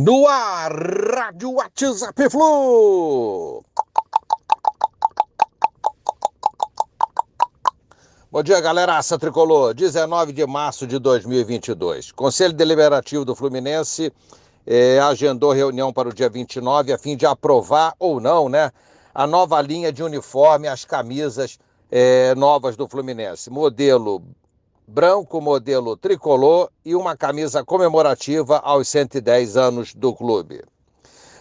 No ar, Rádio WhatsApp Flu. Bom dia, galera. Aça Tricolor. 19 de março de 2022. Conselho Deliberativo do Fluminense eh, agendou reunião para o dia 29 a fim de aprovar ou não, né, a nova linha de uniforme, as camisas eh, novas do Fluminense. Modelo branco, modelo tricolor e uma camisa comemorativa aos 110 anos do clube.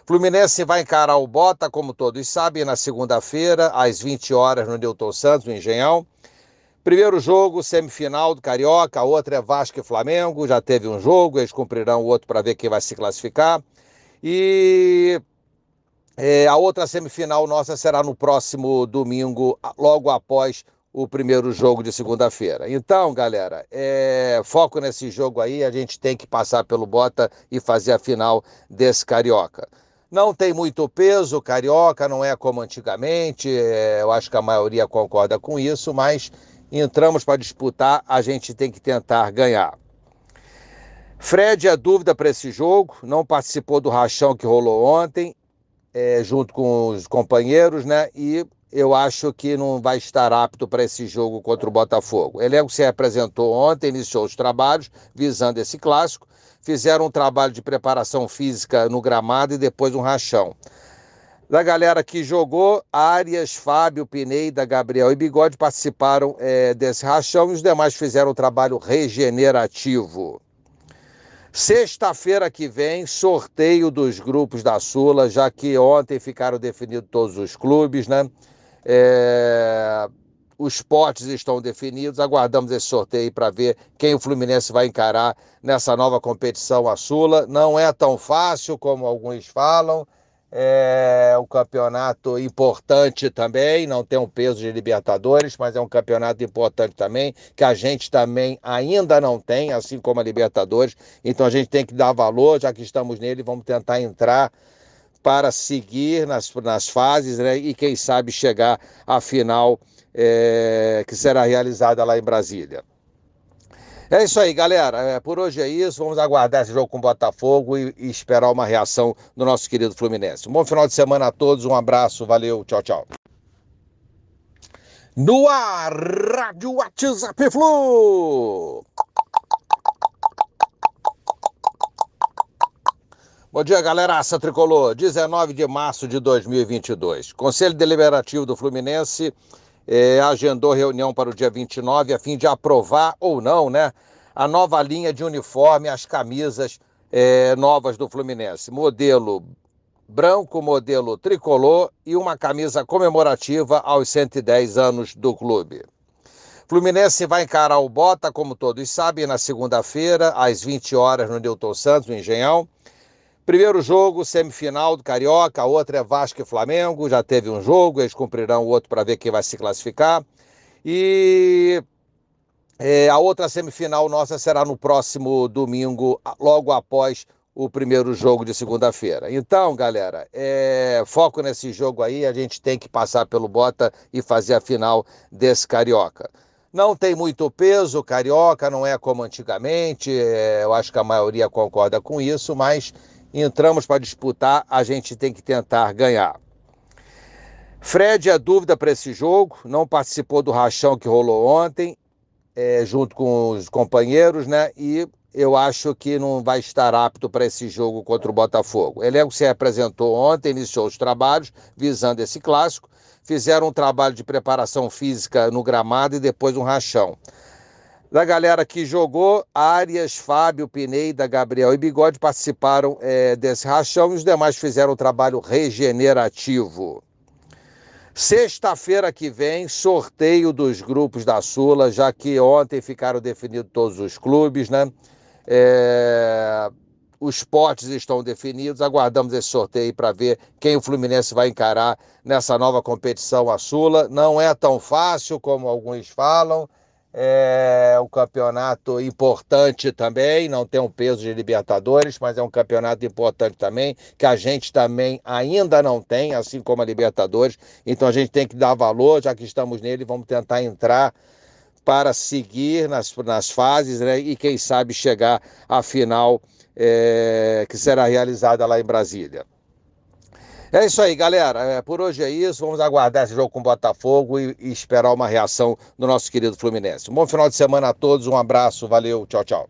Fluminense vai encarar o Bota, como todos sabem, na segunda-feira, às 20 horas, no Newton Santos, no Engenhão. Primeiro jogo, semifinal do Carioca, a outra é Vasco e Flamengo, já teve um jogo, eles cumprirão o outro para ver quem vai se classificar. E é, a outra semifinal nossa será no próximo domingo, logo após o primeiro jogo de segunda-feira. Então, galera, é, foco nesse jogo aí, a gente tem que passar pelo Bota e fazer a final desse Carioca. Não tem muito peso, Carioca não é como antigamente, é, eu acho que a maioria concorda com isso, mas entramos para disputar, a gente tem que tentar ganhar. Fred é dúvida para esse jogo, não participou do rachão que rolou ontem, é, junto com os companheiros, né? E eu acho que não vai estar apto para esse jogo contra o Botafogo. O elenco se apresentou ontem, iniciou os trabalhos visando esse clássico, fizeram um trabalho de preparação física no gramado e depois um rachão da galera que jogou, Arias, Fábio, Pineida, Gabriel e Bigode participaram é, desse rachão e os demais fizeram o trabalho regenerativo. Sexta-feira que vem, sorteio dos grupos da Sula, já que ontem ficaram definidos todos os clubes, né? É... Os potes estão definidos, aguardamos esse sorteio para ver quem o Fluminense vai encarar nessa nova competição a Sula. Não é tão fácil como alguns falam, é um campeonato importante também, não tem um peso de Libertadores, mas é um campeonato importante também, que a gente também ainda não tem, assim como a Libertadores. Então a gente tem que dar valor, já que estamos nele, vamos tentar entrar para seguir nas, nas fases né, e, quem sabe, chegar à final é, que será realizada lá em Brasília. É isso aí, galera. É, por hoje é isso. Vamos aguardar esse jogo com o Botafogo e, e esperar uma reação do nosso querido Fluminense. Um bom final de semana a todos. Um abraço. Valeu. Tchau, tchau. No ar, Rádio WhatsApp Flu. Bom dia, galera. Aça Tricolor. 19 de março de 2022. Conselho Deliberativo do Fluminense é, agendou reunião para o dia 29 a fim de aprovar ou não, né, a nova linha de uniforme, as camisas é, novas do Fluminense. Modelo branco, modelo tricolor e uma camisa comemorativa aos 110 anos do clube. Fluminense vai encarar o Bota, como todos sabem, na segunda-feira, às 20 horas, no Newton Santos, no Engenhão. Primeiro jogo, semifinal do Carioca, a outra é Vasco e Flamengo, já teve um jogo, eles cumprirão o outro para ver quem vai se classificar. E é, a outra semifinal nossa será no próximo domingo, logo após o primeiro jogo de segunda-feira. Então, galera, é, foco nesse jogo aí, a gente tem que passar pelo Bota e fazer a final desse Carioca. Não tem muito peso, Carioca não é como antigamente, é, eu acho que a maioria concorda com isso, mas entramos para disputar, a gente tem que tentar ganhar. Fred é dúvida para esse jogo, não participou do rachão que rolou ontem, é, junto com os companheiros, né? E eu acho que não vai estar apto para esse jogo contra o Botafogo. O elenco se apresentou ontem, iniciou os trabalhos visando esse clássico, fizeram um trabalho de preparação física no gramado e depois um rachão da galera que jogou, Arias, Fábio, Pineida, Gabriel e Bigode participaram é, desse rachão e os demais fizeram o trabalho regenerativo. Sexta-feira que vem, sorteio dos grupos da Sula, já que ontem ficaram definidos todos os clubes, né? É... Os potes estão definidos, aguardamos esse sorteio para ver quem o Fluminense vai encarar nessa nova competição a Sula. Não é tão fácil como alguns falam, é um campeonato importante também, não tem um peso de Libertadores, mas é um campeonato importante também, que a gente também ainda não tem, assim como a Libertadores. Então a gente tem que dar valor, já que estamos nele, vamos tentar entrar para seguir nas, nas fases né, e, quem sabe, chegar à final é, que será realizada lá em Brasília. É isso aí, galera. É, por hoje é isso. Vamos aguardar esse jogo com o Botafogo e, e esperar uma reação do nosso querido Fluminense. Um bom final de semana a todos. Um abraço. Valeu. Tchau, tchau.